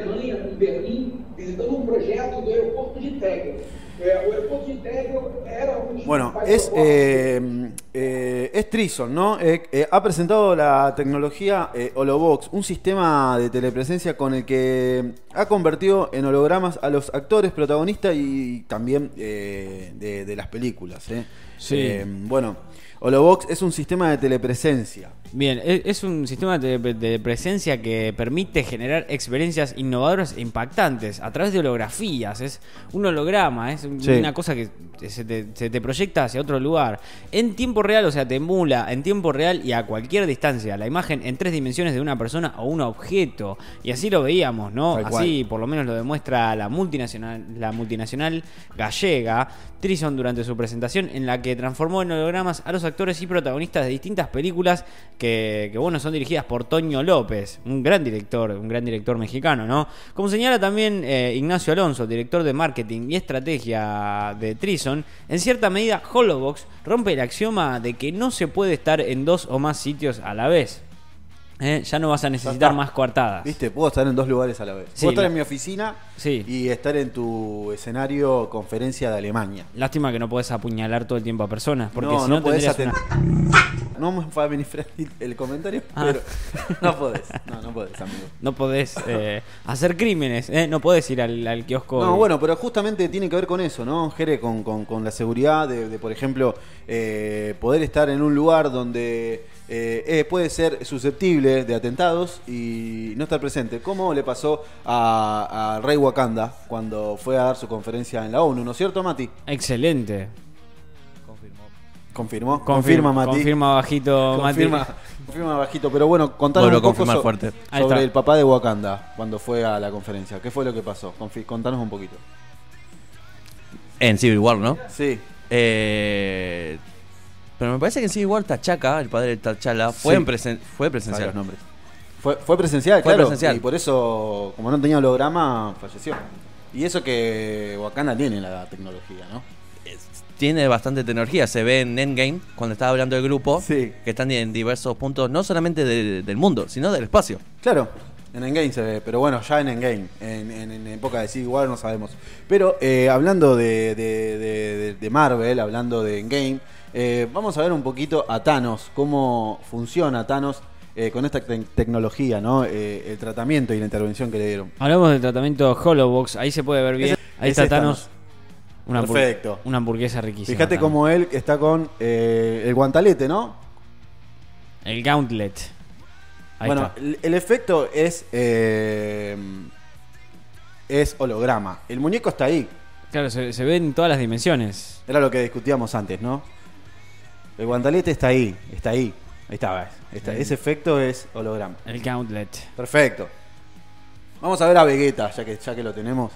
Alemanha, em Berlim, visitando um projeto do aeroporto de Tegel. Bueno, es, eh, eh, es Trison, ¿no? Eh, eh, ha presentado la tecnología Holobox, un sistema de telepresencia con el que ha convertido en hologramas a los actores protagonistas y también de, de las películas. ¿eh? Sí. Bueno, Holobox es un sistema de telepresencia. Bien, e- es un sistema de, de presencia que permite generar experiencias innovadoras e impactantes a través de holografías. Es un holograma, es un- Sí. una cosa que se te, se te proyecta hacia otro lugar. En tiempo real, o sea, te emula en tiempo real y a cualquier distancia la imagen en tres dimensiones de una persona o un objeto. Y así lo veíamos, ¿no? Tal Así por lo menos lo demuestra la multinacional, la multinacional gallega, Trison, durante su presentación, en la que transformó en hologramas a los actores y protagonistas de distintas películas que, que, bueno, son dirigidas por Toño López, un gran director, un gran director mexicano, ¿no? Como señala también eh, Ignacio Alonso, director de marketing y estrategia de Trison, en cierta medida Holobox rompe el axioma de que no se puede estar en dos o más sitios a la vez. ¿Eh? Ya no vas a necesitar más coartadas. ¿Viste? Puedo estar en dos lugares a la vez. Sí, Puedo estar la- en mi oficina Sí. y estar en tu escenario conferencia de Alemania. Lástima que no puedes apuñalar todo el tiempo a personas, porque no, si no, no podés tendrías aten- una- No me va a venir friendly el comentario, Ah. pero no podés. No, no podés, amigo. no podés eh, hacer crímenes, ¿eh? no podés ir al, al kiosco. No, y- bueno, pero justamente tiene que ver con eso, ¿no, Jere? Con, con- con la seguridad de, de, por ejemplo, eh, poder estar en un lugar donde eh, eh, puede ser susceptible de atentados y no estar presente. ¿Cómo le pasó a, a Rey Wakanda cuando fue a dar su conferencia en la ONU, ¿no es cierto, Mati? Excelente. Confirmó. Confir- Confirma, Mati. Confirma bajito, Confirma, Mati. confirma bajito, pero bueno, contanos un poco so- fuerte. Sobre el papá de Wakanda cuando fue a la conferencia. ¿Qué fue lo que pasó? Confi- contanos un poquito. En Civil War, ¿no? Sí, Eh, pero me parece que en Civil War Tachaca, el padre de T'Challa, fue, Sí. en presen- fue presencial. los nombres. Fue, fue presencial, Fue claro. presencial. Y por eso, como no tenía holograma, falleció. Y eso que Wakanda tiene la tecnología, ¿no? Tiene bastante tecnología. Se ve en Endgame, cuando estaba hablando del grupo, Sí. que están en diversos puntos, no solamente de- del mundo, sino del espacio. Claro, en Endgame se ve, pero bueno, ya en Endgame, en, en, en época de Civil War no sabemos. Pero eh, hablando de, de- de- de- de Marvel, hablando de Endgame, eh, vamos a ver un poquito a Thanos, cómo funciona Thanos eh, con esta te- tecnología, ¿no? Eh, el tratamiento y la intervención que le dieron. Hablamos del tratamiento Holobox, ahí se puede ver bien. Ese- ahí ese está es Thanos. Una, Perfecto. una hamburguesa riquísima. Fíjate cómo él está con eh, el guantalete, ¿no? El Gauntlet. Ahí bueno, está. el, el efecto es eh, es holograma. El muñeco está ahí. Claro, se, se ve en todas las dimensiones. Era lo que discutíamos antes, ¿no? El guantalete está ahí, está ahí. Ahí está, ¿ves? Está- Ese efecto es holograma. El Gauntlet. Perfecto. Vamos a ver a Vegeta, ya que, ya que lo tenemos.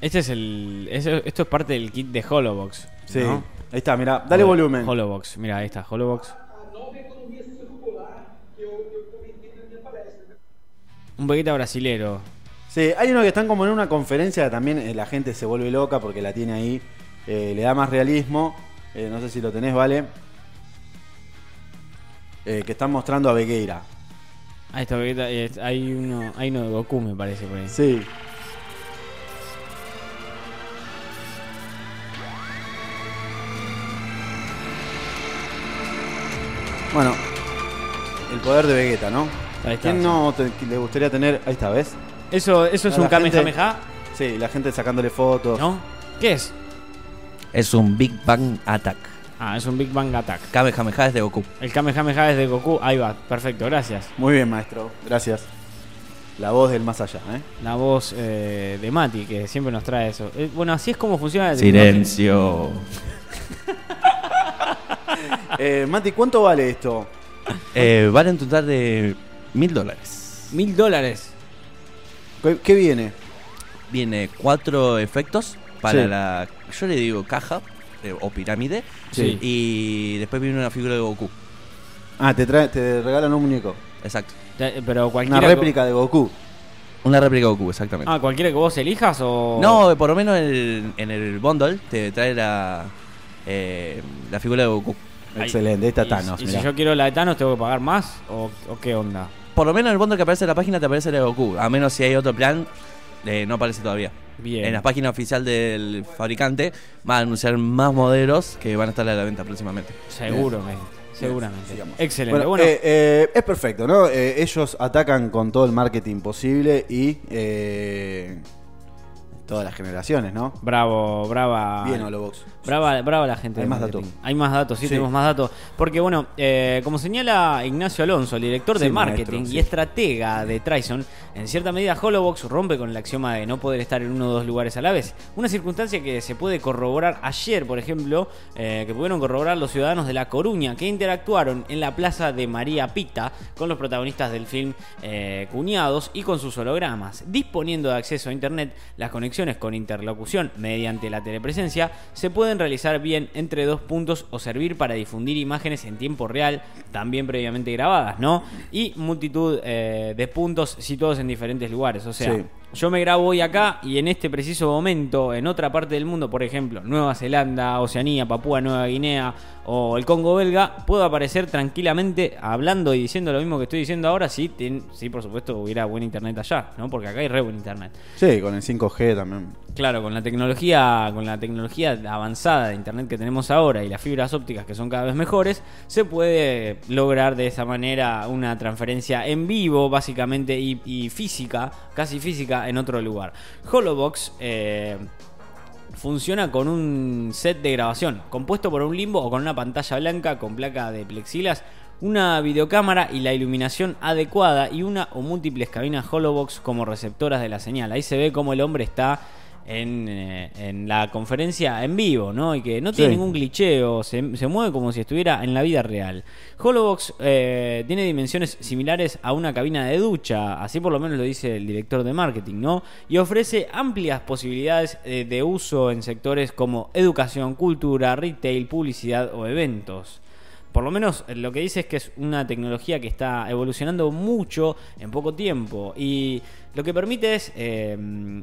Este es el. esto es parte del kit de Holobox. Sí. ¿no? Ahí está, mira, dale Holo- volumen. Holobox, mira, ahí está, Holobox. Un Vegeta brasilero. Sí, hay uno que están como en una conferencia, también eh, la gente se vuelve loca porque la tiene ahí. eh, le da más realismo. Eh, no sé si lo tenés, ¿vale? Eh, que están mostrando a Vegueira. Ahí está Vegeta. eh, hay, uno, hay uno de Goku, me parece, por ahí. Sí. Bueno, el poder de Vegeta, ¿no? Ahí está, ¿Quién sí. no te- le gustaría tener? Ahí está, ¿ves? Eso, eso es A un la gente- Kamehameha, Sí, la gente sacándole fotos. ¿no? ¿Qué es? Es un Big Bang Attack. Ah, es un Big Bang Attack. Kamehameha es de Goku. El Kamehameha es de Goku. Ahí va, perfecto, gracias. Muy bien, maestro. Gracias. La voz del más allá, ¿eh? La voz eh, de Mati, que siempre nos trae eso. Eh, bueno, así es como funciona tecnología. Silencio. Eh, Mati, ¿cuánto vale esto? Eh, vale un total de mil dólares. Mil dólares. ¿Qué, qué viene? Viene cuatro efectos para Sí. la. Yo le digo caja eh, o pirámide. Sí. Y después viene una figura de Goku. Ah, te, trae, te regalan un muñeco. Exacto. Eh, Pero Una cualquiera. que- réplica de Goku. Una réplica de Goku, exactamente. Ah, cualquiera que vos elijas o. No, por lo menos el- en el bundle te trae la, eh, la figura de Goku. Excelente, Y- Thanos. Y, si yo quiero la de Thanos, ¿tengo que pagar más? ¿O, o qué onda? por lo menos en el bundle que aparece en la página te aparece el de Goku. A menos si hay otro plan, eh, no aparece todavía. Bien. En la página oficial del fabricante van a anunciar más modelos que van a estar a la venta próximamente. Seguro, que- seguramente. sigamos. Excelente. Bueno, Bueno, eh, eh, es perfecto, ¿no? Eh, ellos atacan con todo el marketing posible y eh, todas las generaciones, ¿no? bravo, brava. Bien, Holobox. Brava, brava la gente. Hay más datos. Hay más datos, sí, Sí. tenemos más datos. Porque, bueno, eh, como señala Ignacio Alonso, el director de marketing maestro, y estratega de Trison, en cierta medida Holobox rompe con el axioma de no poder estar en uno o dos lugares a la vez. Una circunstancia que se puede corroborar ayer, por ejemplo, eh, que pudieron corroborar los ciudadanos de La Coruña, que interactuaron en la plaza de María Pita con los protagonistas del film eh, Cuñados y con sus hologramas. Disponiendo de acceso a Internet, las conexiones con interlocución mediante la telepresencia se pueden realizar bien entre dos puntos o servir para difundir imágenes en tiempo real, también previamente grabadas, ¿no? Y multitud eh, de puntos situados en diferentes lugares. O sea, Sí. yo me grabo hoy acá y en este preciso momento, en otra parte del mundo, por ejemplo, Nueva Zelanda, Oceanía, Papúa Nueva Guinea o el Congo belga, puedo aparecer tranquilamente hablando y diciendo lo mismo que estoy diciendo ahora, si, ten- si por supuesto hubiera buen internet allá, ¿no? Porque acá hay re buen internet. Sí, con el 5G también. Claro, con la tecnología, con la tecnología avanzada de internet que tenemos ahora y las fibras ópticas que son cada vez mejores, se puede lograr de esa manera una transferencia en vivo, básicamente, y, física, casi física, en otro lugar. Holobox eh, funciona con un set de grabación, compuesto por un limbo o con una pantalla blanca con placa de plexilas, una videocámara y la iluminación adecuada y una o múltiples cabinas Holobox como receptoras de la señal. Ahí se ve cómo el hombre está en, eh, en la conferencia en vivo, ¿no? Y que no tiene Sí. ningún glitcheo, se, se mueve como si estuviera en la vida real. Holobox eh, tiene dimensiones similares a una cabina de ducha, así por lo menos lo dice el director de marketing, ¿no? Y ofrece amplias posibilidades eh, de uso en sectores como educación, cultura, retail, publicidad o eventos. Por lo menos eh, lo que dice es que es una tecnología que está evolucionando mucho en poco tiempo y lo que permite es eh,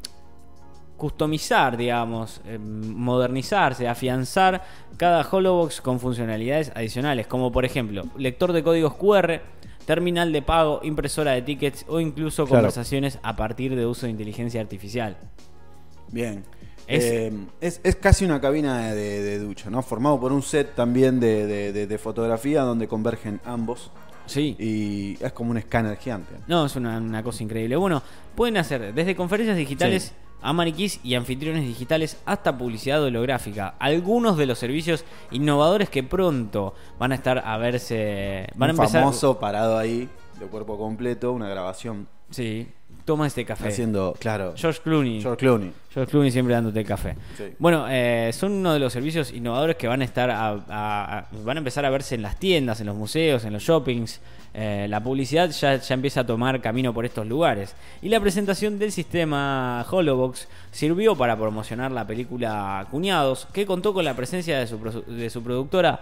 customizar, digamos, eh, modernizarse, afianzar cada Holobox con funcionalidades adicionales, como por ejemplo, lector de códigos QR, terminal de pago, impresora de tickets o incluso Claro. conversaciones a partir de uso de inteligencia artificial. Bien. Es- Eh, Es, es casi una cabina de, de ducha, ¿no? Formado por un set también de, de- fotografía donde convergen ambos. Sí. Y es como un escáner gigante. No, es una, una cosa increíble. Bueno, pueden hacer desde conferencias digitales Sí. a maniquís y anfitriones digitales hasta publicidad holográfica. Algunos de los servicios innovadores que pronto van a estar a verse. Van a un empezar. famoso parado ahí, de cuerpo completo, una grabación. Sí, toma este café. Haciendo, claro, George Clooney. George Clooney. George Clooney siempre dándote café. Sí. Bueno, eh, son uno de los servicios innovadores que van a estar a, a- a- van a empezar a verse en las tiendas, en los museos, en los shoppings. Eh, la publicidad ya, ya empieza a tomar camino por estos lugares. Y la presentación del sistema Holobox sirvió para promocionar la película Cuñados, que contó con la presencia de su, de su productora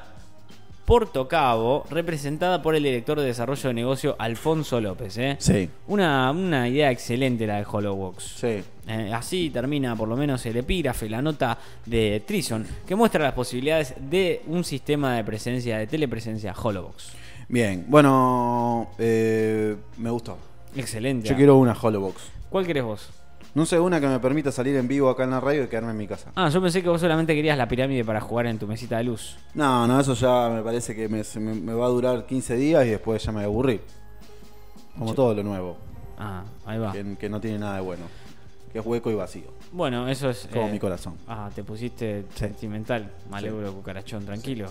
Porto Cabo, representada por el director de desarrollo de negocio Alfonso López. ¿eh? Sí, Una, una idea excelente la de Holobox. sí. Eh, así termina por lo menos el epígrafe, la nota de Trison, que muestra las posibilidades de un sistema de presencia, de telepresencia Holobox. Bien, bueno, eh, me gustó. Excelente. Yo quiero una Holobox. ¿Cuál querés vos? No sé, una que me permita salir en vivo acá en la radio y quedarme en mi casa. Ah, yo pensé que vos solamente querías la pirámide para jugar en tu mesita de luz. No, no, eso ya me parece que me, se me- me va a durar 15 días y después ya me voy a aburrir. Como todo lo nuevo, Ah, ahí va. que, que no tiene nada de bueno. Que es hueco y vacío. Bueno, eso es. Como eh, mi corazón. Ah, te pusiste sentimental. Me alegro, cucarachón, tranquilo.